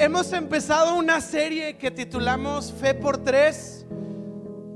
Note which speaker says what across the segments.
Speaker 1: hemos empezado una serie que titulamos Fe por Tres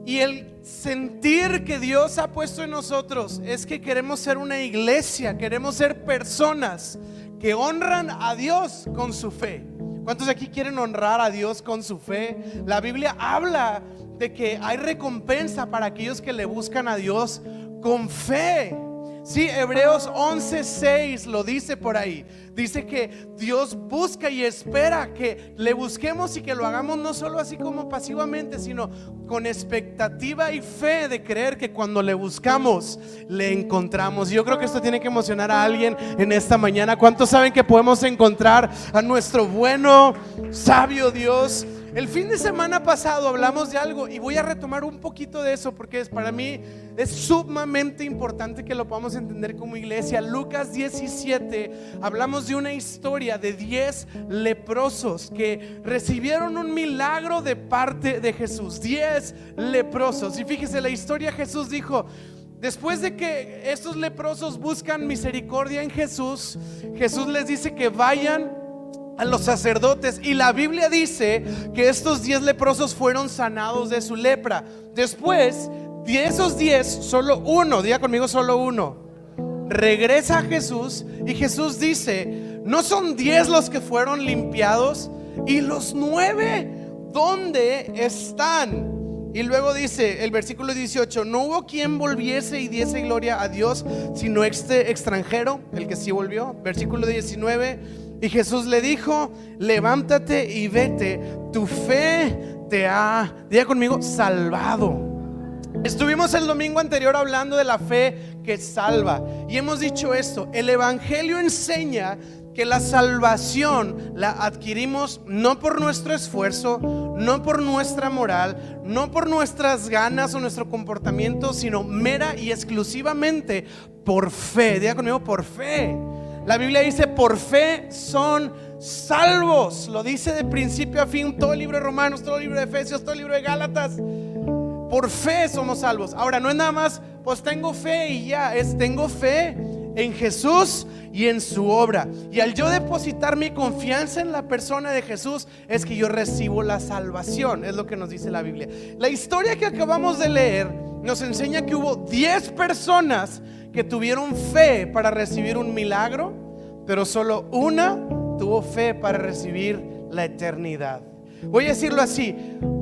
Speaker 1: y el sentir que Dios ha puesto en nosotros es que queremos ser una iglesia, queremos ser personas que honran a Dios con su fe. ¿Cuántos aquí quieren honrar a Dios con su fe? La Biblia habla de que hay recompensa para aquellos que le buscan a Dios con fe. Sí, Hebreos 11:6 lo dice por ahí. Dice que Dios busca y espera que le busquemos y que lo hagamos no solo así como pasivamente, sino con expectativa y fe de creer que cuando le buscamos, le encontramos. Yo creo que esto tiene que emocionar a alguien en esta mañana. ¿Cuántos saben que podemos encontrar a nuestro bueno, sabio Dios? El fin de semana pasado hablamos de algo y voy a retomar un poquito de eso porque es, para mí es sumamente importante que lo podamos entender como iglesia. Lucas 17, hablamos de una historia de 10 leprosos que recibieron un milagro de parte de Jesús. 10 leprosos. Y fíjese, la historia Jesús dijo, Después de que estos leprosos buscan misericordia en Jesús, Jesús les dice que vayan a los sacerdotes y la Biblia dice que estos diez leprosos fueron sanados de su lepra. Después, de esos diez, solo uno, diga conmigo solo uno, regresa a Jesús y Jesús dice, no son diez los que fueron limpiados y los nueve, ¿dónde están? Y luego dice el versículo 18, no hubo quien volviese y diese gloria a Dios, sino este extranjero, el que sí volvió. Versículo 19, y Jesús le dijo, levántate y vete, tu fe te ha, diga conmigo, salvado. Estuvimos el domingo anterior hablando de la fe que salva y hemos dicho esto, el Evangelio enseña que la salvación la adquirimos no por nuestro esfuerzo, no por nuestra moral, no por nuestras ganas o nuestro comportamiento, sino mera y exclusivamente por fe. Diga conmigo, por fe. La Biblia dice, por fe son salvos. Lo dice de principio a fin todo el libro de Romanos, todo el libro de Efesios, todo el libro de Gálatas. Por fe somos salvos. Ahora, no es nada más, pues tengo fe y ya, es tengo fe en Jesús y en su obra. Y al yo depositar mi confianza en la persona de Jesús, es que yo recibo la salvación, es lo que nos dice la Biblia. La historia que acabamos de leer nos enseña que hubo 10 personas que tuvieron fe para recibir un milagro, pero solo una tuvo fe para recibir la eternidad. Voy a decirlo así,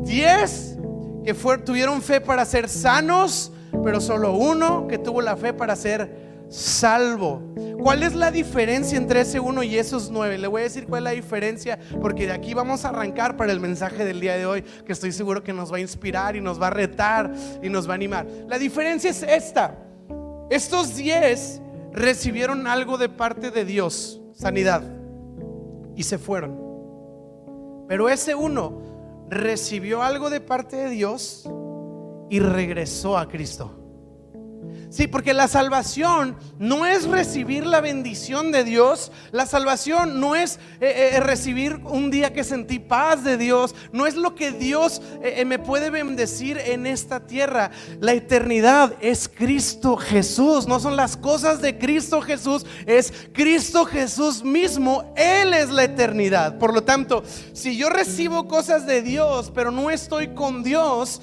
Speaker 1: diez que tuvieron fe para ser sanos, pero solo uno que tuvo la fe para ser salvo. ¿Cuál es la diferencia entre ese uno y esos nueve? Le voy a decir cuál es la diferencia, porque de aquí vamos a arrancar para el mensaje del día de hoy, que estoy seguro que nos va a inspirar y nos va a retar y nos va a animar. La diferencia es esta. Estos diez recibieron algo de parte de Dios, sanidad, y se fueron. Pero ese uno recibió algo de parte de Dios y regresó a Cristo. Sí, porque la salvación no es recibir la bendición de Dios. La salvación no es eh, eh, recibir un día que sentí paz de Dios. No es lo que Dios eh, me puede bendecir en esta tierra. La eternidad es Cristo Jesús. No son las cosas de Cristo Jesús. Es Cristo Jesús mismo. Él es la eternidad. Por lo tanto, si yo recibo cosas de Dios, pero no estoy con Dios,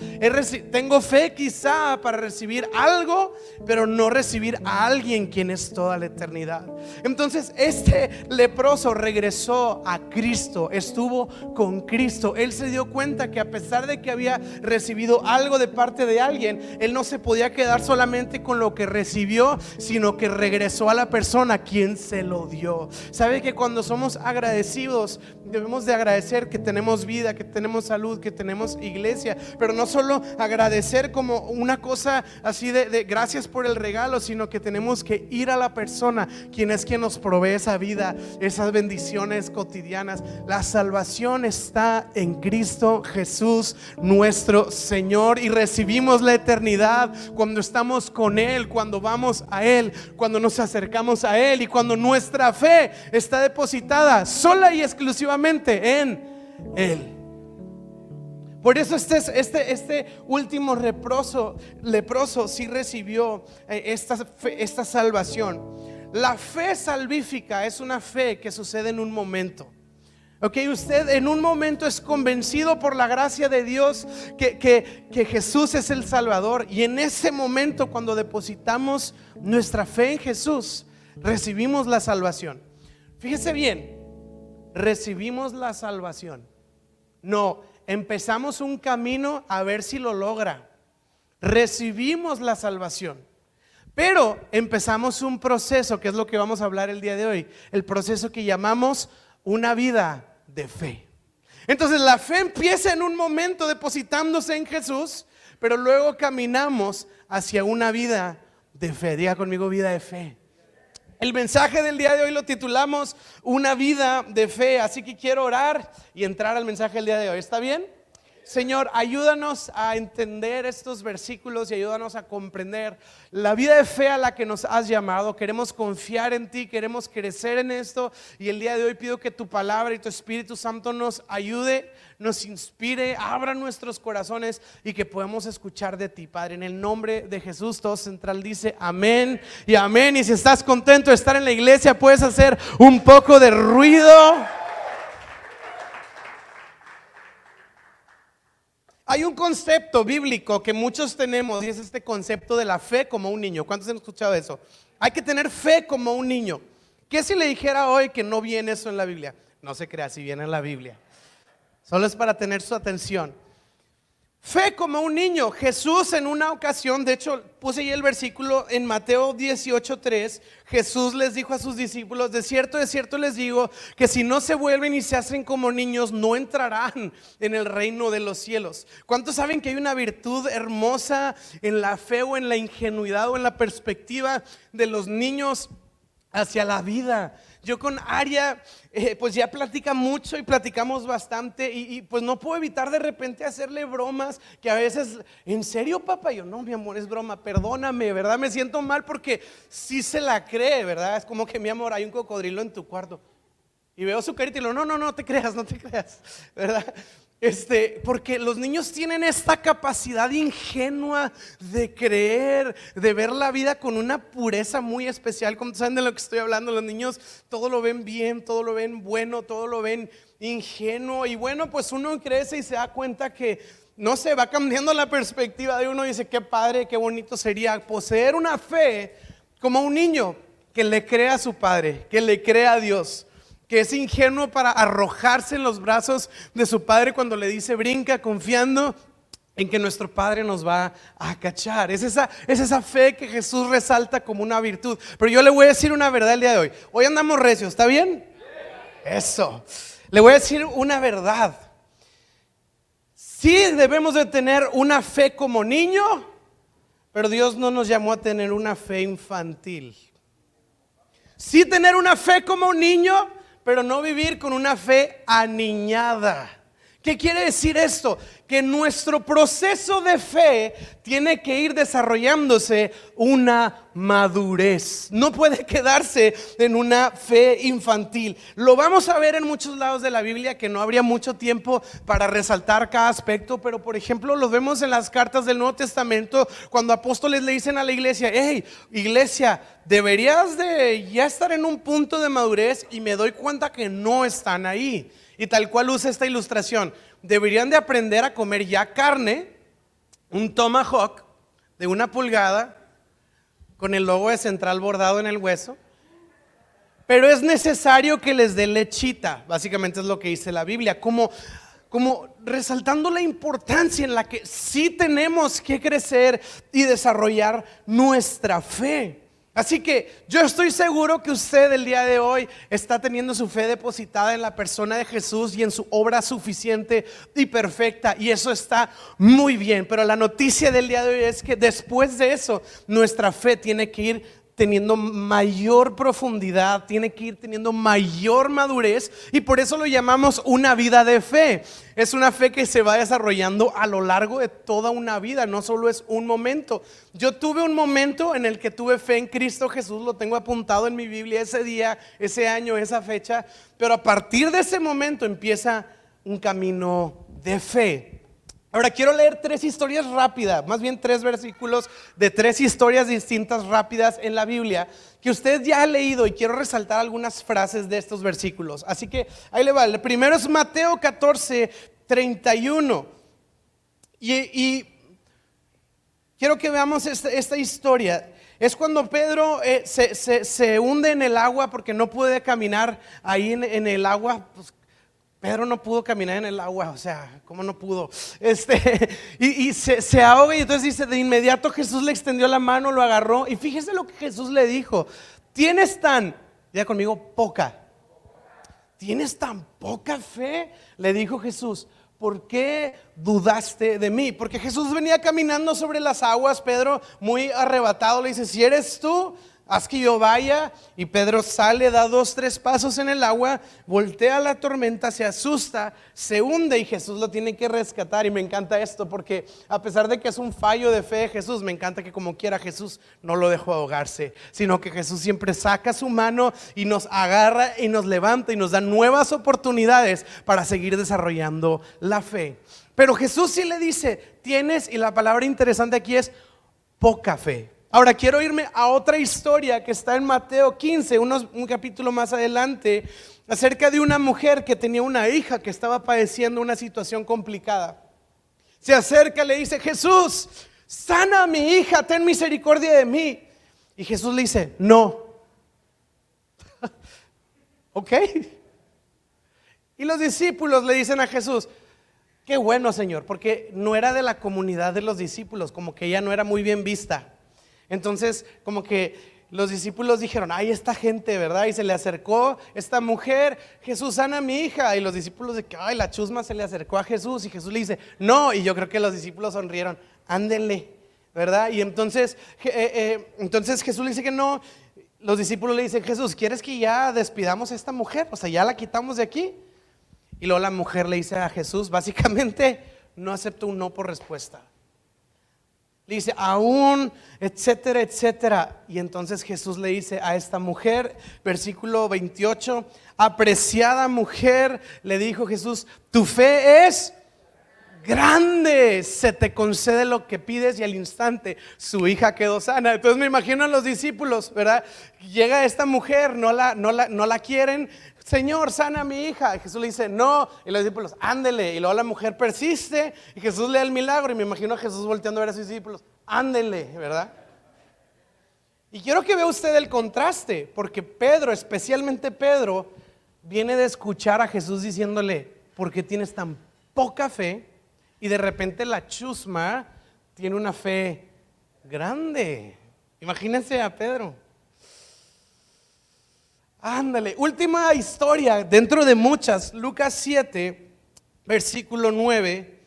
Speaker 1: tengo fe quizá para recibir algo pero no recibir a alguien quien es toda la eternidad. Entonces este leproso regresó a Cristo, estuvo con Cristo. Él se dio cuenta que a pesar de que había recibido algo de parte de alguien, él no se podía quedar solamente con lo que recibió, sino que regresó a la persona quien se lo dio. Sabe que cuando somos agradecidos, debemos de agradecer que tenemos vida, que tenemos salud, que tenemos iglesia, pero no solo agradecer como una cosa así de, de gracias por el regalo, sino que tenemos que ir a la persona, quien es quien nos provee esa vida, esas bendiciones cotidianas. La salvación está en Cristo Jesús, nuestro Señor, y recibimos la eternidad cuando estamos con Él, cuando vamos a Él, cuando nos acercamos a Él y cuando nuestra fe está depositada sola y exclusivamente en Él. Por eso este, este, este último leproso, leproso sí recibió eh, esta, esta salvación. La fe salvífica es una fe que sucede en un momento. Ok, usted en un momento es convencido por la gracia de Dios que, que, Jesús es el Salvador. Y en ese momento, cuando depositamos nuestra fe en Jesús, recibimos la salvación. Fíjese bien, recibimos la salvación. No, empezamos un camino a ver si lo logra. Recibimos la salvación. Pero empezamos un proceso, que es lo que vamos a hablar el día de hoy, el proceso que llamamos una vida de fe. Entonces la fe empieza en un momento depositándose en Jesús, pero luego caminamos hacia una vida de fe. Diga conmigo vida de fe. El mensaje del día de hoy lo titulamos Una vida de fe, así que quiero orar y entrar al mensaje del día de hoy. ¿Está bien? Señor, ayúdanos a entender estos versículos y ayúdanos a comprender la vida de fe a la que nos has llamado. Queremos confiar en ti, queremos crecer en esto y el día de hoy pido que tu palabra y tu Espíritu Santo nos ayude, nos inspire, abra nuestros corazones y que podamos escuchar de ti, Padre. En el nombre de Jesús, todo central dice amén y amén. Y si estás contento de estar en la iglesia, puedes hacer un poco de ruido. Hay un concepto bíblico que muchos tenemos y es este concepto de la fe como un niño. ¿Cuántos han escuchado eso? Hay que tener fe como un niño. ¿Qué si le dijera hoy que no viene eso en la Biblia? No se crea, si viene en la Biblia. Solo es para tener su atención. Fe como un niño. Jesús en una ocasión, de hecho puse ahí el versículo en Mateo 18:3, Jesús les dijo a sus discípulos, de cierto, de cierto les digo, que si no se vuelven y se hacen como niños, no entrarán en el reino de los cielos. ¿Cuántos saben que hay una virtud hermosa en la fe o en la ingenuidad o en la perspectiva de los niños hacia la vida? Yo con Aria, eh, pues ya platica mucho y platicamos bastante y, pues no puedo evitar de repente hacerle bromas que a veces, ¿en serio papá? Yo, no, mi amor, es broma, perdóname, ¿verdad? Me siento mal porque sí se la cree, ¿verdad? Es como que mi amor, hay un cocodrilo en tu cuarto. Y veo su carita y lo, no, no, no te creas, no te creas, ¿verdad? Este, porque los niños tienen esta capacidad ingenua de creer, de ver la vida con una pureza muy especial. Como saben de lo que estoy hablando, los niños todo lo ven bien, todo lo ven bueno, todo lo ven ingenuo. Y bueno, pues uno crece y se da cuenta que no se va cambiando la perspectiva de uno y dice, qué padre, qué bonito sería poseer una fe como un niño que le crea a su padre, que le crea a Dios que es ingenuo para arrojarse en los brazos de su padre cuando le dice brinca, confiando en que nuestro Padre nos va a cachar. Es esa, es esa fe que Jesús resalta como una virtud. Pero yo le voy a decir una verdad el día de hoy. Hoy andamos recios, ¿está bien? Eso. Le voy a decir una verdad. Sí debemos de tener una fe como niño, pero Dios no nos llamó a tener una fe infantil. Sí tener una fe como niño, pero no vivir con una fe aniñada. ¿Qué quiere decir esto? Que nuestro proceso de fe tiene que ir desarrollándose una madurez. No puede quedarse en una fe infantil. Lo vamos a ver en muchos lados de la Biblia que no habría mucho tiempo para resaltar cada aspecto, pero por ejemplo lo vemos en las cartas del Nuevo Testamento cuando apóstoles le dicen a la iglesia, hey, iglesia, deberías de ya estar en un punto de madurez y me doy cuenta que no están ahí. Y tal cual usa esta ilustración. Deberían de aprender a comer ya carne, un tomahawk de una pulgada, con el logo de central bordado en el hueso. Pero es necesario que les dé lechita, básicamente es lo que dice la Biblia, como, como resaltando la importancia en la que sí tenemos que crecer y desarrollar nuestra fe. Así que yo estoy seguro que usted el día de hoy está teniendo su fe depositada en la persona de Jesús y en su obra suficiente y perfecta. Y eso está muy bien. Pero la noticia del día de hoy es que después de eso, nuestra fe tiene que ir teniendo mayor profundidad, tiene que ir teniendo mayor madurez y por eso lo llamamos una vida de fe. Es una fe que se va desarrollando a lo largo de toda una vida, no solo es un momento. Yo tuve un momento en el que tuve fe en Cristo Jesús, lo tengo apuntado en mi Biblia ese día, ese año, esa fecha, pero a partir de ese momento empieza un camino de fe. Ahora quiero leer tres historias rápidas, más bien tres versículos de tres historias distintas rápidas en la Biblia que usted ya ha leído y quiero resaltar algunas frases de estos versículos. Así que ahí le va. El primero es Mateo 14, 31. Y, y quiero que veamos esta, historia. Es cuando Pedro eh, se, hunde en el agua porque no puede caminar ahí en, el agua. Pues, Pedro no pudo caminar en el agua, o sea, ¿cómo no pudo? Este, y, se, se, ahoga y entonces dice, de inmediato Jesús le extendió la mano, lo agarró y fíjese lo que Jesús le dijo, tienes tan, ya conmigo, poca, tienes tan poca fe, le dijo Jesús, ¿por qué dudaste de mí? Porque Jesús venía caminando sobre las aguas, Pedro muy arrebatado le dice, si eres tú, haz que yo vaya. Y Pedro sale, da dos, tres pasos en el agua, voltea la tormenta, se asusta, se hunde y Jesús lo tiene que rescatar. Y me encanta esto porque a pesar de que es un fallo de fe de Jesús, me encanta que como quiera Jesús no lo dejó ahogarse, sino que Jesús siempre saca su mano y nos agarra y nos levanta y nos da nuevas oportunidades para seguir desarrollando la fe. Pero Jesús sí le dice, tienes, y la palabra interesante aquí es poca fe. Ahora quiero irme a otra historia que está en Mateo 15, un capítulo más adelante, acerca de una mujer que tenía una hija que estaba padeciendo una situación complicada. Se acerca, le dice, Jesús, sana a mi hija, ten misericordia de mí. Y Jesús le dice, no. ¿Ok? Y los discípulos le dicen a Jesús, qué bueno Señor, porque no era de la comunidad de los discípulos, como que ella no era muy bien vista. Entonces, como que los discípulos dijeron, ay, esta gente, ¿verdad? Y se le acercó esta mujer, Jesús sana a mi hija. Y los discípulos de que, ay, la chusma se le acercó a Jesús. Y Jesús le dice, no. Y yo creo que los discípulos sonrieron, ándenle, ¿verdad? Y entonces, eh, eh, entonces Jesús le dice que no. Los discípulos le dicen, Jesús, ¿quieres que ya despidamos a esta mujer? O sea, ya la quitamos de aquí. Y luego la mujer le dice a Jesús, básicamente, no acepto un no por respuesta dice, aún, etcétera, etcétera. Y entonces Jesús le dice a esta mujer, versículo 28, apreciada mujer, le dijo Jesús, tu fe es grande, se te concede lo que pides y al instante su hija quedó sana. Entonces me imagino a los discípulos, ¿verdad? Llega esta mujer, no la, no la, no la quieren, Señor, sana a mi hija. Y Jesús le dice, no. Y los discípulos, ándele. Y luego la mujer persiste y Jesús le da el milagro. Y me imagino a Jesús volteando a ver a sus discípulos, ándele, ¿verdad? Y quiero que vea usted el contraste, porque Pedro, especialmente Pedro, viene de escuchar a Jesús diciéndole, ¿por qué tienes tan poca fe? Y de repente la chusma tiene una fe grande. Imagínense a Pedro. Ándale, última historia dentro de muchas, Lucas 7, versículo 9.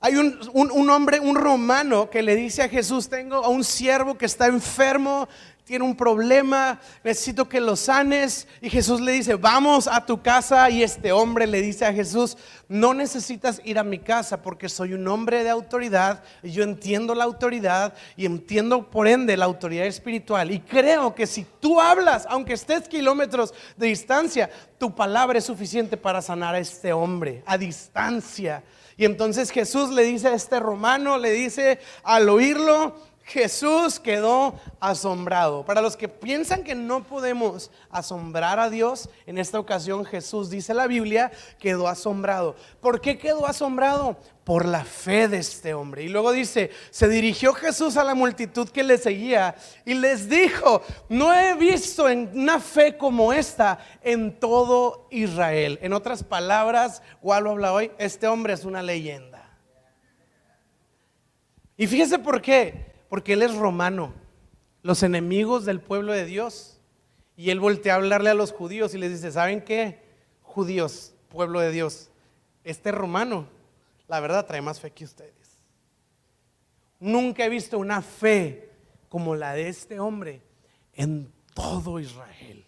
Speaker 1: Hay un, un, hombre, un romano, que le dice a Jesús, tengo a un siervo que está enfermo, tiene un problema, necesito que lo sanes. Y Jesús le dice, vamos a tu casa. Y este hombre le dice a Jesús, no necesitas ir a mi casa porque soy un hombre de autoridad. Y yo entiendo la autoridad y entiendo por ende la autoridad espiritual. Y creo que si tú hablas, aunque estés kilómetros de distancia, tu palabra es suficiente para sanar a este hombre a distancia. Y entonces Jesús le dice a este romano, le dice al oírlo, Jesús quedó asombrado. Para los que piensan que no podemos asombrar a Dios, en esta ocasión Jesús, dice la Biblia, quedó asombrado. ¿Por qué quedó asombrado? Por la fe de este hombre. Y luego dice, se dirigió Jesús a la multitud que le seguía y les dijo, no he visto en una fe como esta en todo Israel. En otras palabras, ¿cuál lo habla hoy? Este hombre es una leyenda. Y fíjese por qué porque él es romano, los enemigos del pueblo de Dios. Y él voltea a hablarle a los judíos y les dice, ¿saben qué? Judíos, pueblo de Dios, este romano, la verdad, trae más fe que ustedes. Nunca he visto una fe como la de este hombre en todo Israel.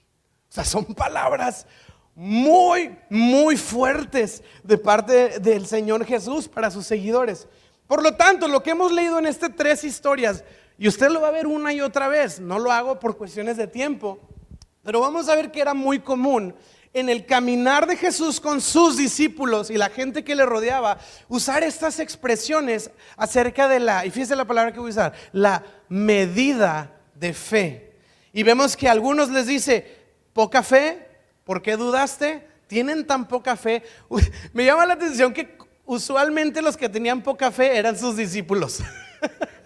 Speaker 1: O sea, son palabras muy, muy fuertes de parte del Señor Jesús para sus seguidores. Por lo tanto, lo que hemos leído en estas tres historias, y usted lo va a ver una y otra vez, no lo hago por cuestiones de tiempo, pero vamos a ver que era muy común en el caminar de Jesús con sus discípulos y la gente que le rodeaba, usar estas expresiones acerca de la, y fíjese la palabra que voy a usar, la medida de fe. Y vemos que a algunos les dice, poca fe, ¿por qué dudaste? ¿Tienen tan poca fe? me llama la atención que usualmente los que tenían poca fe eran sus discípulos.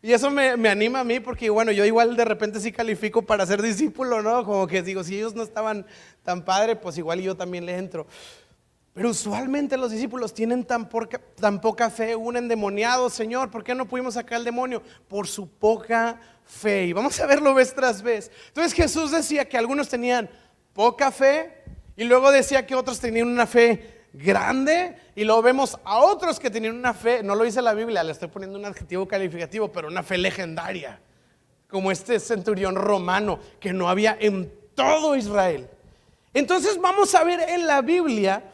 Speaker 1: Y eso me, anima a mí porque, bueno, yo igual de repente sí califico para ser discípulo, ¿no? Como que digo, si ellos no estaban tan padres, pues igual yo también le entro. Pero usualmente los discípulos tienen tan, tan poca fe, un endemoniado, Señor, ¿por qué no pudimos sacar el demonio? Por su poca fe. Y vamos a verlo vez tras vez. Entonces Jesús decía que algunos tenían poca fe y luego decía que otros tenían una fe grande y luego vemos a otros que tenían una fe, no lo dice la Biblia, le estoy poniendo un adjetivo calificativo, pero una fe legendaria, como este centurión romano que no había en todo Israel. Entonces vamos a ver en la Biblia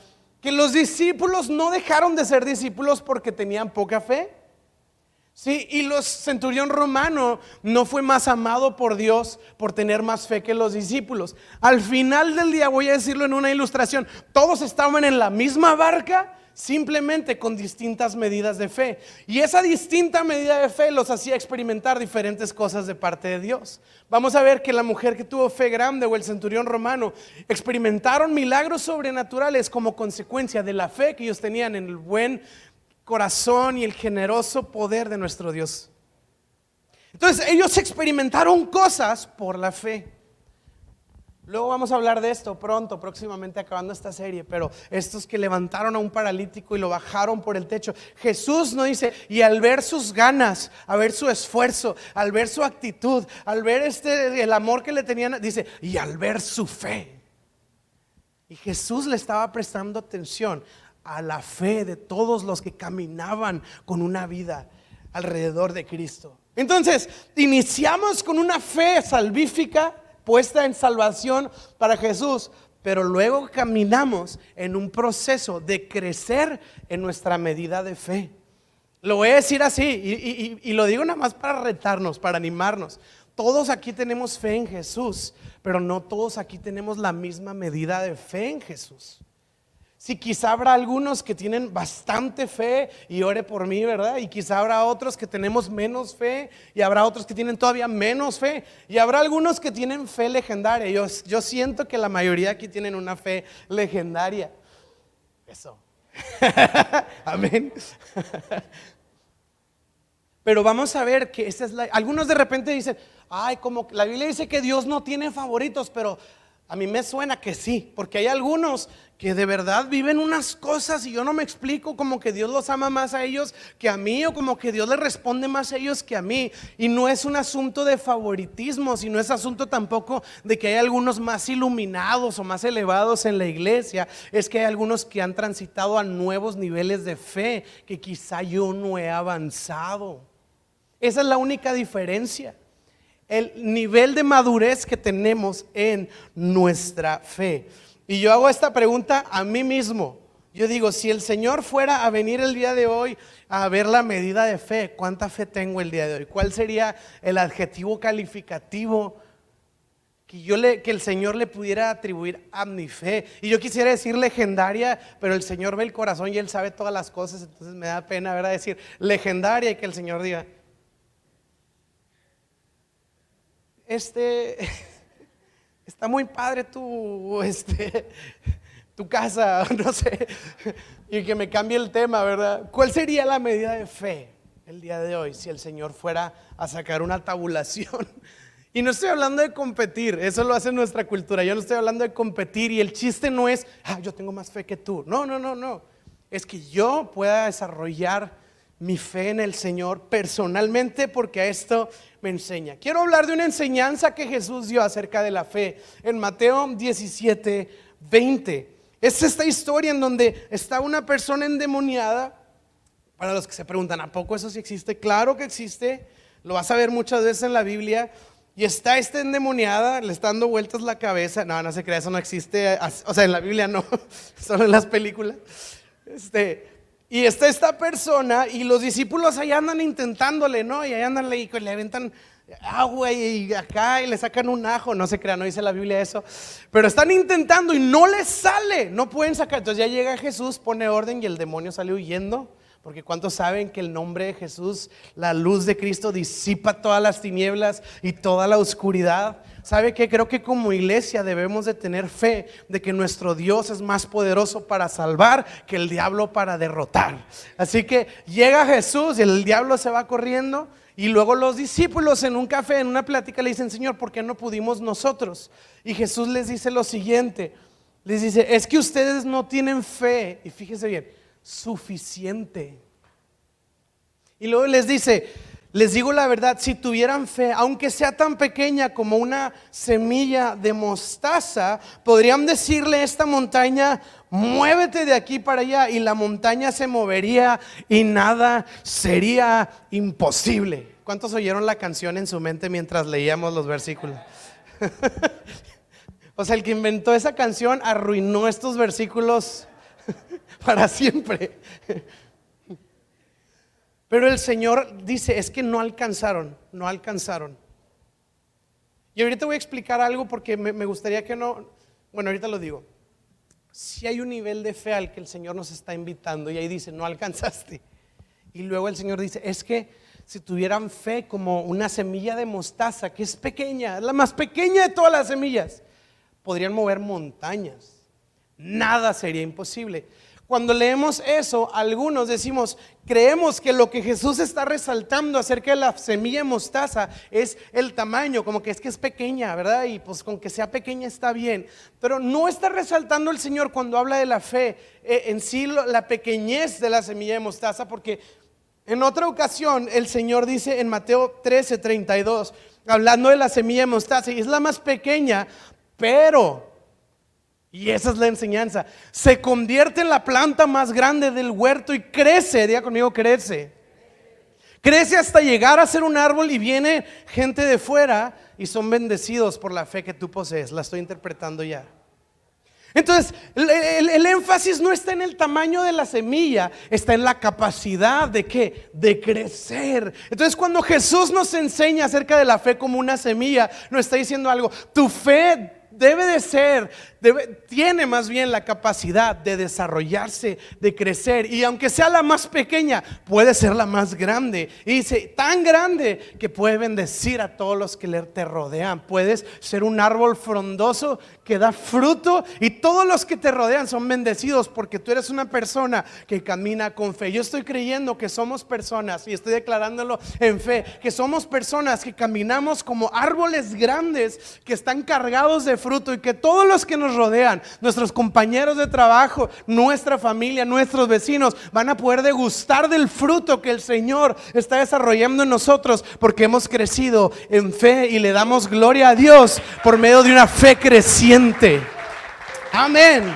Speaker 1: que los discípulos no dejaron de ser discípulos porque tenían poca fe. Sí, y los centurión romano no fue más amado por Dios por tener más fe que los discípulos. Al final del día, voy a decirlo en una ilustración, todos estaban en la misma barca, simplemente con distintas medidas de fe. Y esa distinta medida de fe los hacía experimentar diferentes cosas de parte de Dios. Vamos a ver que la mujer que tuvo fe grande o el centurión romano experimentaron milagros sobrenaturales como consecuencia de la fe que ellos tenían en el buen corazón y el generoso poder de nuestro Dios. Entonces ellos experimentaron cosas por la fe. Luego vamos a hablar de esto pronto, próximamente acabando esta serie, pero estos que levantaron a un paralítico y lo bajaron por el techo, Jesús no dice, y al ver sus ganas, al ver su esfuerzo, al ver su actitud, al ver este el amor que le tenían, dice, y al ver su fe. Y Jesús le estaba prestando atención a la fe de todos los que caminaban con una vida alrededor de Cristo. Entonces, iniciamos con una fe salvífica puesta en salvación para Jesús, pero luego caminamos en un proceso de crecer en nuestra medida de fe. Lo voy a decir así y, lo digo nada más para retarnos, para animarnos. Todos aquí tenemos fe en Jesús, pero no todos aquí tenemos la misma medida de fe en Jesús. Si quizá habrá algunos que tienen bastante fe y ore por mí, ¿verdad? Y quizá habrá otros que tenemos menos fe y habrá otros que tienen todavía menos fe y habrá algunos que tienen fe legendaria. Yo, siento que la mayoría aquí tienen una fe legendaria. Eso. Amén. Pero vamos a ver que esa es la... Algunos de repente dicen, ay, como la Biblia dice que Dios no tiene favoritos, pero a mí me suena que sí, porque hay algunos que de verdad viven unas cosas y yo no me explico como que Dios los ama más a ellos que a mí o como que Dios les responde más a ellos que a mí. Y no es un asunto de favoritismo, sino es asunto tampoco de que hay algunos más iluminados o más elevados en la iglesia. Es que hay algunos que han transitado a nuevos niveles de fe que quizá yo no he avanzado. Esa es la única diferencia el nivel de madurez que tenemos en nuestra fe. Y yo hago esta pregunta a mí mismo. Yo digo, si el Señor fuera a venir el día de hoy a ver la medida de fe, ¿cuánta fe tengo el día de hoy? ¿Cuál sería el adjetivo calificativo que, yo que el Señor le pudiera atribuir a mi fe? Y yo quisiera decir legendaria, pero el Señor ve el corazón y Él sabe todas las cosas, entonces me da pena ¿verdad? decir legendaria y que el Señor diga, este, está muy padre tu, este, tu casa, no sé, y que me cambie el tema, ¿verdad? ¿Cuál sería la medida de fe el día de hoy si el Señor fuera a sacar una tabulación? Y no estoy hablando de competir, eso lo hace nuestra cultura. Yo no estoy hablando de competir y el chiste no es, ah, yo tengo más fe que tú. No, no, no, no. Es que yo pueda desarrollar mi fe en el Señor personalmente porque a esto me enseña. Quiero hablar de una enseñanza que Jesús dio acerca de la fe en Mateo 17, 20. Es esta historia en donde está una persona endemoniada. Para los que se preguntan, ¿a poco eso sí existe? Claro que existe. Lo vas a ver muchas veces en la Biblia. Y está esta endemoniada, le está dando vueltas la cabeza. No, no se crea, eso no existe. O sea, en la Biblia no, solo en las películas. Este, y está esta persona y los discípulos ahí andan intentándole, ¿no? Y ahí andan le aventan agua y acá y le sacan un ajo, no se crea, no dice la Biblia eso, pero están intentando y no les sale, no pueden sacar. Entonces ya llega Jesús, pone orden y el demonio sale huyendo. Porque cuántos saben que el nombre de Jesús, la luz de Cristo disipa todas las tinieblas y toda la oscuridad. ¿Sabe que Creo que como iglesia debemos de tener fe de que nuestro Dios es más poderoso para salvar que el diablo para derrotar. Así que llega Jesús y el diablo se va corriendo y luego los discípulos en un café, en una plática, le dicen, Señor, ¿por qué no pudimos nosotros? Y Jesús les dice lo siguiente, les dice, es que ustedes no tienen fe, y fíjese bien, suficiente. Y luego les dice, les digo la verdad, si tuvieran fe, aunque sea tan pequeña como una semilla de mostaza, podrían decirle a esta montaña, muévete de aquí para allá y la montaña se movería y nada sería imposible. ¿Cuántos oyeron la canción en su mente mientras leíamos los versículos? o sea, el que inventó esa canción arruinó estos versículos para siempre. Pero el Señor dice, es que no alcanzaron, no alcanzaron. Y ahorita voy a explicar algo porque me, gustaría que no, bueno, ahorita lo digo. Si hay un nivel de fe al que el Señor nos está invitando y ahí dice, no alcanzaste. Y luego el Señor dice, es que si tuvieran fe como una semilla de mostaza, que es pequeña, es la más pequeña de todas las semillas, podrían mover montañas. Nada sería imposible. Cuando leemos eso, algunos decimos, creemos que lo que Jesús está resaltando acerca de la semilla mostaza es el tamaño, como que es que es pequeña, ¿verdad? Y pues con que sea pequeña está bien. Pero no está resaltando el Señor cuando habla de la fe eh, en sí la pequeñez de la semilla de mostaza, porque en otra ocasión el Señor dice en Mateo 13, 32, hablando de la semilla de mostaza, y es la más pequeña, pero y esa es la enseñanza. Se convierte en la planta más grande del huerto y crece, diga conmigo, crece. Crece hasta llegar a ser un árbol y viene gente de fuera y son bendecidos por la fe que tú posees. La estoy interpretando ya. Entonces, el, énfasis no está en el tamaño de la semilla, está en la capacidad de qué? De crecer. Entonces, cuando Jesús nos enseña acerca de la fe como una semilla, nos está diciendo algo. Tu fe debe de ser, tiene más bien la capacidad de desarrollarse, de crecer. Y aunque sea la más pequeña, puede ser la más grande. Y dice, tan grande que puede bendecir a todos los que te rodean. Puedes ser un árbol frondoso que da fruto y todos los que te rodean son bendecidos porque tú eres una persona que camina con fe. Yo estoy creyendo que somos personas y estoy declarándolo en fe, que somos personas que caminamos como árboles grandes que están cargados de fruto y que todos los que nos rodean, nuestros compañeros de trabajo, nuestra familia, nuestros vecinos, van a poder degustar del fruto que el Señor está desarrollando en nosotros porque hemos crecido en fe y le damos gloria a Dios por medio de una fe creciente. Amén.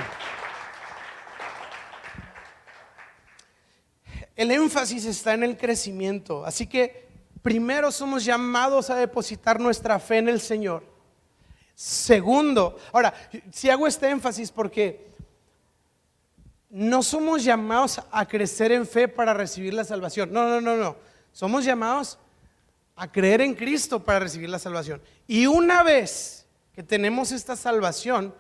Speaker 1: El énfasis está en el crecimiento, así que primero somos llamados a depositar nuestra fe en el Señor. Segundo, ahora, si hago este énfasis porque no somos llamados a crecer en fe para recibir la salvación. No, no, no, no. Somos llamados a creer en Cristo para recibir la salvación. Y una vez que tenemos esta salvación,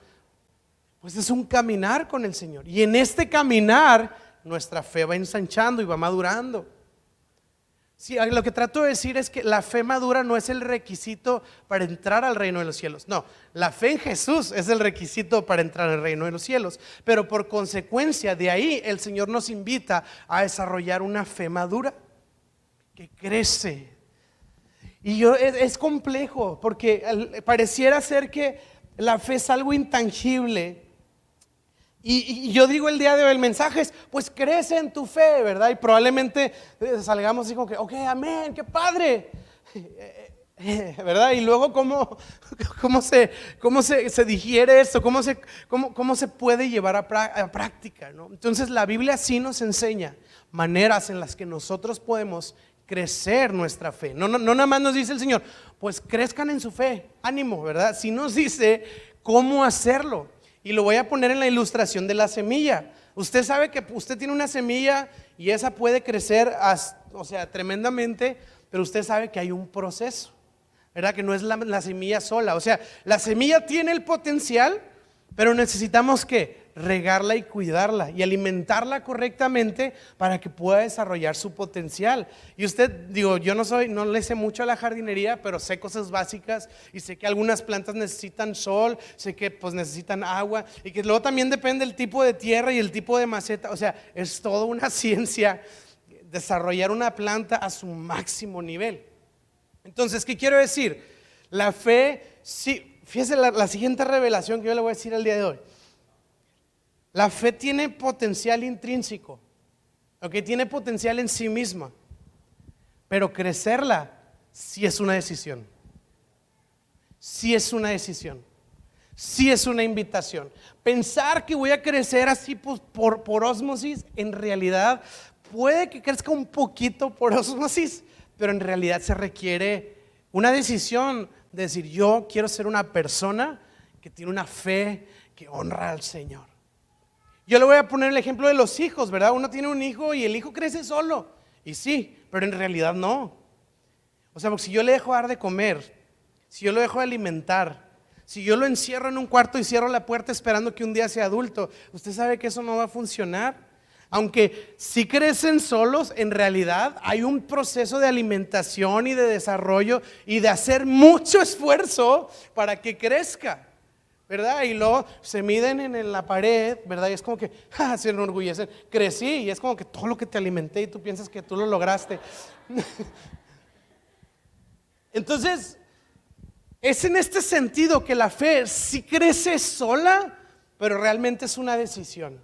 Speaker 1: pues es un caminar con el Señor. Y en este caminar, nuestra fe va ensanchando y va madurando. Sí, lo que trato de decir es que la fe madura no es el requisito para entrar al reino de los cielos. No, la fe en Jesús es el requisito para entrar al reino de los cielos. Pero por consecuencia de ahí el Señor nos invita a desarrollar una fe madura que crece. Y yo, es, es complejo porque pareciera ser que la fe es algo intangible y, yo digo el día de hoy, el mensaje es, pues crece en tu fe, ¿verdad? Y probablemente eh, salgamos así como que, ok, amén, qué padre. ¿Verdad? Y luego, ¿cómo, cómo, se, cómo se, digiere esto? ¿Cómo se, cómo, cómo se puede llevar a, a, práctica? ¿no? Entonces, la Biblia sí nos enseña maneras en las que nosotros podemos crecer nuestra fe. No, no, no nada más nos dice el Señor, pues crezcan en su fe, ánimo, ¿verdad? Si nos dice cómo hacerlo. Y lo voy a poner en la ilustración de la semilla. Usted sabe que usted tiene una semilla y esa puede crecer, o sea, tremendamente, pero usted sabe que hay un proceso. ¿verdad? Que no es la, la semilla sola. O sea, la semilla tiene el potencial, pero necesitamos que regarla y cuidarla y alimentarla correctamente para que pueda desarrollar su potencial. Y usted, digo, yo no soy, no le sé mucho a la jardinería, pero sé cosas básicas y sé que algunas plantas necesitan sol, sé que pues necesitan agua y que luego también depende el tipo de tierra y el tipo de maceta. O sea, es toda una ciencia desarrollar una planta a su máximo nivel. Entonces, ¿qué quiero decir? La fe, sí, fíjese la, la siguiente revelación que yo le voy a decir el día de hoy. La fe tiene potencial intrínseco, que tiene potencial en sí misma, pero crecerla sí es una decisión. Sí es una decisión. Sí es una invitación. Pensar que voy a crecer así pues, por, por osmosis, en realidad puede que crezca un poquito por osmosis, pero en realidad se requiere una decisión de decir, yo quiero ser una persona que tiene una fe que honra al Señor. Yo le voy a poner el ejemplo de los hijos, ¿verdad? Uno tiene un hijo y el hijo crece solo. Y sí, pero en realidad no. O sea, si yo le dejo dar de comer, si yo lo dejo de alimentar, si yo lo encierro en un cuarto y cierro la puerta esperando que un día sea adulto, usted sabe que eso no va a funcionar. Aunque si crecen solos, en realidad hay un proceso de alimentación y de desarrollo y de hacer mucho esfuerzo para que crezca. ¿Verdad? Y luego se miden en la pared, ¿verdad? Y es como que, ja, se enorgullecen. Crecí y es como que todo lo que te alimenté y tú piensas que tú lo lograste. Entonces, es en este sentido que la fe sí crece sola, pero realmente es una decisión.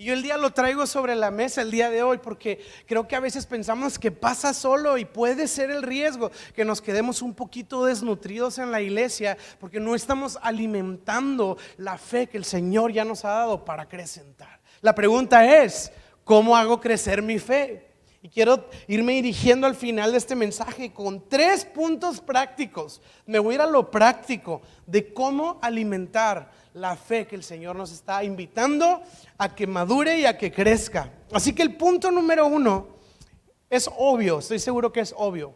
Speaker 1: Y yo el día lo traigo sobre la mesa el día de hoy porque creo que a veces pensamos que pasa solo y puede ser el riesgo que nos quedemos un poquito desnutridos en la iglesia porque no estamos alimentando la fe que el Señor ya nos ha dado para acrecentar. La pregunta es, ¿cómo hago crecer mi fe? Y quiero irme dirigiendo al final de este mensaje con tres puntos prácticos. Me voy a ir a lo práctico de cómo alimentar la fe que el Señor nos está invitando a que madure y a que crezca. Así que el punto número uno es obvio, estoy seguro que es obvio.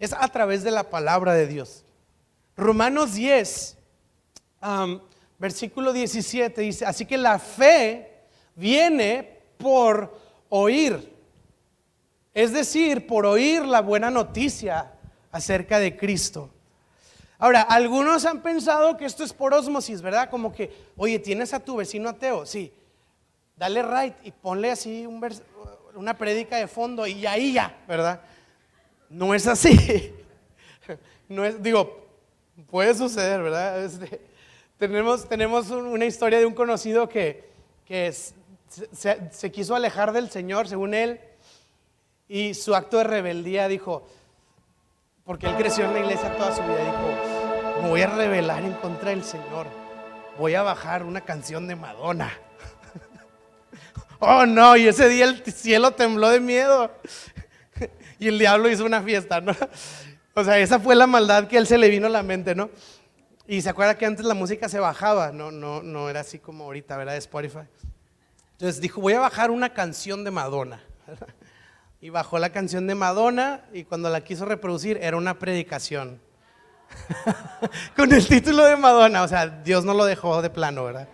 Speaker 1: Es a través de la palabra de Dios. Romanos 10, versículo 17 dice, así que la fe viene por oír. Es decir, por oír la buena noticia acerca de Cristo. Ahora, algunos han pensado que esto es por osmosis, ¿verdad? Como que, oye, tienes a tu vecino ateo, sí, dale right y ponle así una prédica de fondo y ahí ya, ¿verdad? No es así. No es, digo, puede suceder, ¿verdad? Este, tenemos, tenemos una historia de un conocido que, se quiso alejar del Señor, según él, y su acto de rebeldía dijo, porque él creció en la iglesia toda su vida, dijo, me voy a rebelar en contra del Señor, voy a bajar una canción de Madonna. oh no, y ese día el cielo tembló de miedo y el diablo hizo una fiesta, ¿no? O sea, esa fue la maldad que él se le vino a la mente, ¿no? Y se acuerda que antes la música se bajaba, no, no, no era así como ahorita, ¿verdad? De Spotify. Entonces dijo, voy a bajar una canción de Madonna. Y bajó la canción de Madonna y cuando la quiso reproducir era una predicación. Con el título de Madonna, o sea, Dios no lo dejó de plano, ¿verdad?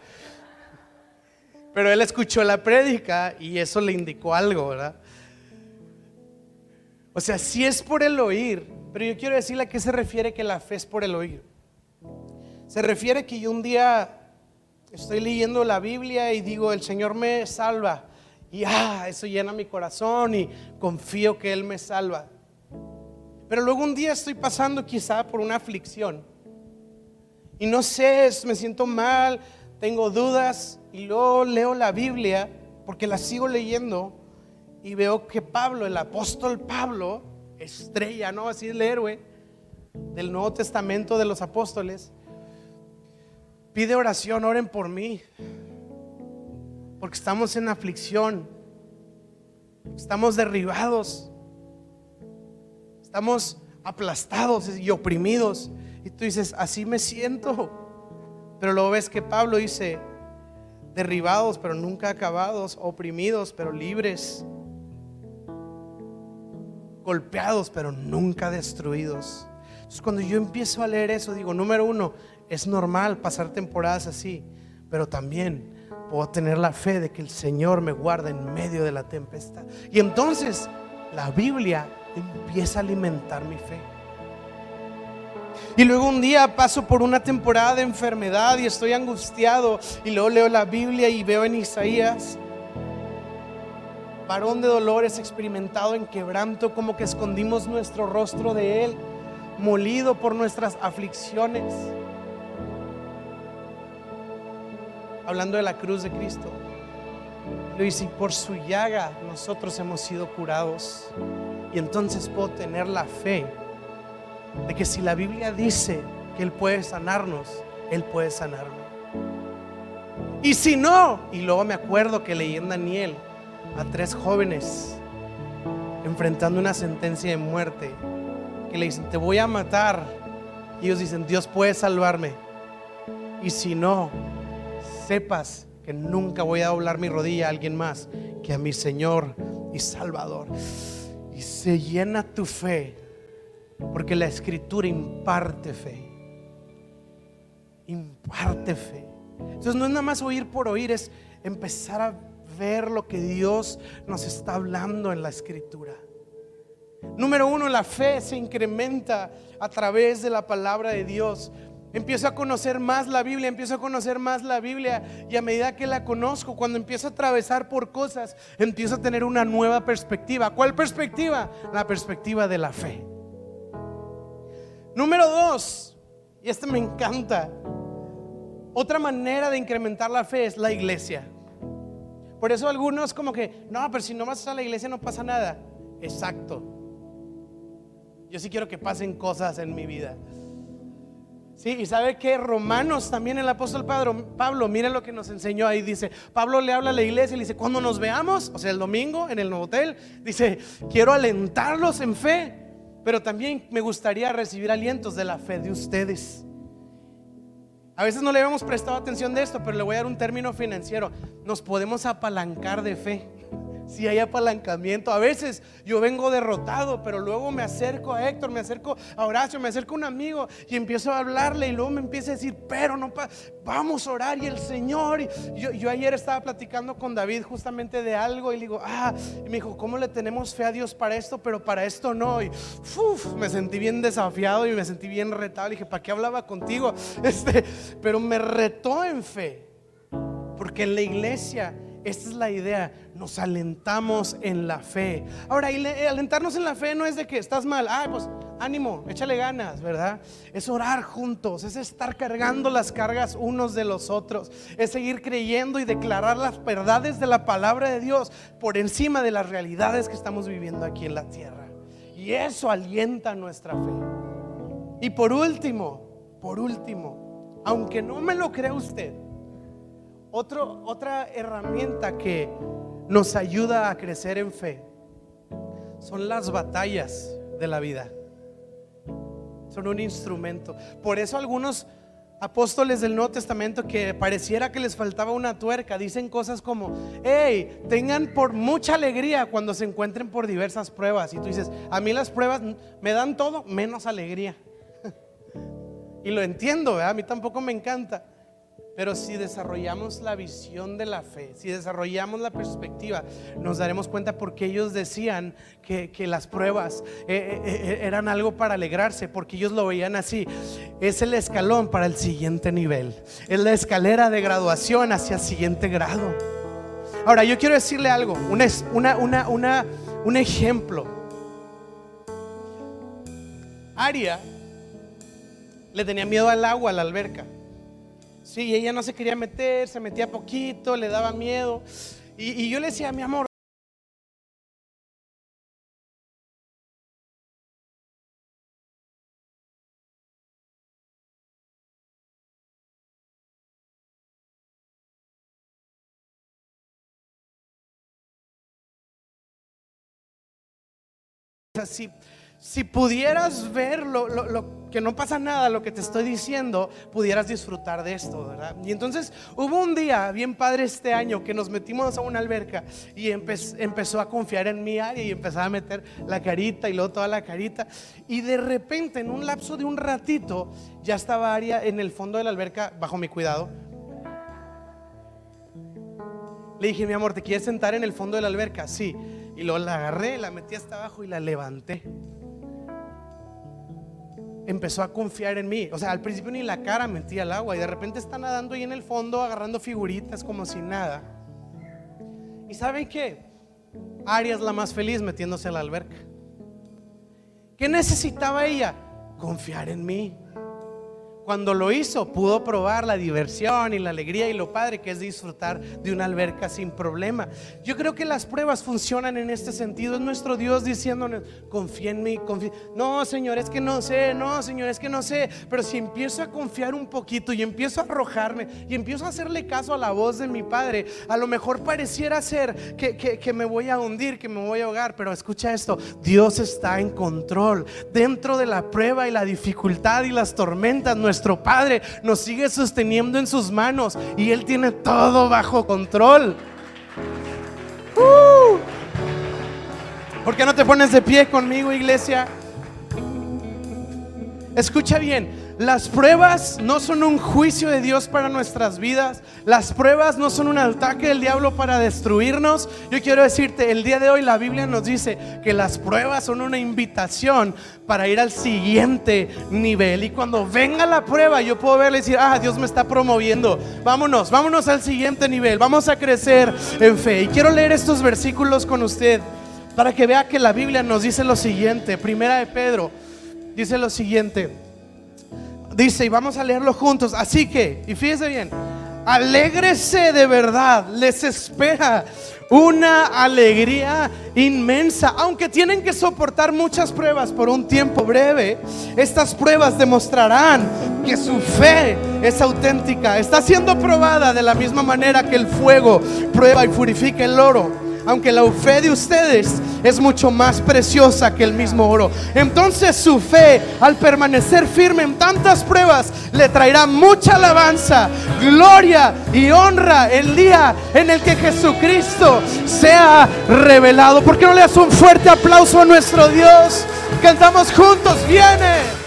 Speaker 1: Pero él escuchó la prédica y eso le indicó algo, ¿verdad? O sea, sí es por el oír, pero yo quiero decirle a qué se refiere que la fe es por el oír. Se refiere que yo un día estoy leyendo la Biblia y digo, el Señor me salva y ah, eso llena mi corazón y confío que Él me salva. Pero luego un día estoy pasando quizá por una aflicción. Y no sé, me siento mal, tengo dudas. Y luego leo la Biblia, porque la sigo leyendo. Y veo que Pablo, el apóstol Pablo, estrella, ¿no? Así el héroe del Nuevo Testamento de los apóstoles, pide oración, oren por mí porque estamos en aflicción, estamos derribados, estamos aplastados y oprimidos. Y tú dices, así me siento. Pero luego ves que Pablo dice, derribados pero nunca acabados, oprimidos pero libres, golpeados pero nunca destruidos. Entonces cuando yo empiezo a leer eso, digo, número uno, es normal pasar temporadas así, pero también puedo tener la fe de que el Señor me guarda en medio de la tempestad. Y entonces la Biblia empieza a alimentar mi fe. Y luego un día paso por una temporada de enfermedad y estoy angustiado y luego leo la Biblia y veo en Isaías, varón de dolores experimentado en quebranto, como que escondimos nuestro rostro de él, molido por nuestras aflicciones. Hablando de la cruz de Cristo. Lo dice, y por su llaga nosotros hemos sido curados. Y entonces puedo tener la fe de que si la Biblia dice que Él puede sanarnos, Él puede sanarme. Y si no, y luego me acuerdo que leí en Daniel a tres jóvenes enfrentando una sentencia de muerte, que le dicen, te voy a matar. Y ellos dicen, Dios puede salvarme. Y si no, sepas que nunca voy a doblar mi rodilla a alguien más que a mi Señor y Salvador. Y se llena tu fe porque la escritura imparte fe. Imparte fe. Entonces no es nada más oír por oír, es empezar a ver lo que Dios nos está hablando en la escritura. Número uno, la fe se incrementa a través de la palabra de Dios. Empiezo a conocer más la Biblia, empiezo a conocer más la Biblia y a medida que la conozco, cuando empiezo a atravesar por cosas, empiezo a tener una nueva perspectiva. ¿Cuál perspectiva? La perspectiva de la fe. Número dos, y este me encanta, otra manera de incrementar la fe es la iglesia. Por eso algunos como que, no, pero si no vas a la iglesia no pasa nada. Exacto. Yo sí quiero que pasen cosas en mi vida. Sí, y sabe que Romanos también el apóstol Pablo, Pablo, mire lo que nos enseñó ahí, dice, Pablo le habla a la iglesia y le dice, cuando nos veamos, o sea, el domingo en el nuevo hotel, dice, quiero alentarlos en fe pero también me gustaría recibir alientos de la fe de ustedes. A veces no le habíamos prestado atención de esto, pero le voy a dar un término financiero. Nos podemos apalancar de fe si hay apalancamiento. A veces yo vengo derrotado, pero luego me acerco a Héctor, me acerco a Horacio, me acerco a un amigo y empiezo a hablarle y luego me empieza a decir, pero no, vamos a orar y el Señor. Y yo, ayer estaba platicando con David justamente de algo y le digo, ah, y me dijo, ¿cómo le tenemos fe a Dios para esto, pero para esto no? Y me sentí bien desafiado y me sentí bien retado. Le dije, ¿para qué hablaba contigo? Este, pero me retó en fe, porque en la iglesia esta es la idea, nos alentamos en la fe. Ahora, alentarnos en la fe no es de que estás mal, ay, pues ánimo, échale ganas, ¿verdad? Es orar juntos, es estar cargando las cargas unos de los otros, es seguir creyendo y declarar las verdades de la palabra de Dios por encima de las realidades que estamos viviendo aquí en la tierra. Y eso alienta nuestra fe. Y por último, por último, aunque no me lo crea usted, otra herramienta que nos ayuda a crecer en fe son las batallas de la vida. Son un instrumento. Por eso algunos apóstoles del Nuevo Testamento que pareciera que les faltaba una tuerca, dicen cosas como, hey, tengan por mucha alegría cuando se encuentren por diversas pruebas. Y tú dices, a mí las pruebas me dan todo menos alegría. y lo entiendo, a mí tampoco me encanta. Pero si desarrollamos la visión de la fe, si desarrollamos la perspectiva, nos daremos cuenta porque ellos decían que, las pruebas eh, eh, eh, eran algo para alegrarse, porque ellos lo veían así. Es el escalón para el siguiente nivel, es la escalera de graduación hacia el siguiente grado. Ahora, yo quiero decirle algo, un ejemplo. Aria le tenía miedo al agua, a la alberca. Sí, ella no se quería meter, se metía poquito, le daba miedo. Y, yo le decía, mi amor, si, si pudieras ver lo, lo, que no pasa nada lo que te estoy diciendo, pudieras disfrutar de esto, ¿verdad? Y entonces hubo un día bien padre este año que nos metimos a una alberca y empezó a confiar en mi área y empezaba a meter la carita y luego toda la carita. Y de repente, en un lapso de un ratito, ya estaba Aria en el fondo de la alberca bajo mi cuidado. Le dije, mi amor, ¿te quieres sentar en el fondo de la alberca? Sí. Y luego la agarré, la metí hasta abajo y la levanté empezó a confiar en mí. O sea, al principio ni la cara metía al agua y de repente está nadando ahí en el fondo agarrando figuritas como si nada. ¿Y saben qué? Aria es la más feliz metiéndose a la alberca. ¿Qué necesitaba ella? Confiar en mí. Cuando lo hizo, pudo probar la diversión y la alegría y lo padre que es disfrutar de una alberca sin problema. Yo creo que las pruebas funcionan en este sentido. Es nuestro Dios diciéndonos, confía en mí, confía. No, Señor, es que no sé, no, Señor, es que no sé. Pero si empiezo a confiar un poquito y empiezo a arrojarme y empiezo a hacerle caso a la voz de mi Padre, a lo mejor pareciera ser que, que me voy a hundir, que me voy a ahogar. Pero escucha esto, Dios está en control. Dentro de la prueba y la dificultad y las tormentas, nuestro Padre nos sigue sosteniendo en sus manos y Él tiene todo bajo control. Uh. ¿Por qué no te pones de pie conmigo, iglesia? Escucha bien, las pruebas no son un juicio de Dios para nuestras vidas. Las pruebas no son un ataque del diablo para destruirnos. Yo quiero decirte, el día de hoy la Biblia nos dice que las pruebas son una invitación para ir al siguiente nivel. Y cuando venga la prueba, yo puedo verle y decir, ah, Dios me está promoviendo. Vámonos, vámonos al siguiente nivel. Vamos a crecer en fe. Y quiero leer estos versículos con usted para que vea que la Biblia nos dice lo siguiente. Primera de Pedro dice lo siguiente dice, y vamos a leerlo juntos. Así que, y fíjese bien, alégrese de verdad, les espera una alegría inmensa. Aunque tienen que soportar muchas pruebas por un tiempo breve, estas pruebas demostrarán que su fe es auténtica. Está siendo probada de la misma manera que el fuego prueba y purifica el oro aunque la fe de ustedes es mucho más preciosa que el mismo oro. Entonces su fe, al permanecer firme en tantas pruebas, le traerá mucha alabanza, gloria y honra el día en el que Jesucristo sea revelado. ¿Por qué no le das un fuerte aplauso a nuestro Dios? Cantamos juntos, viene.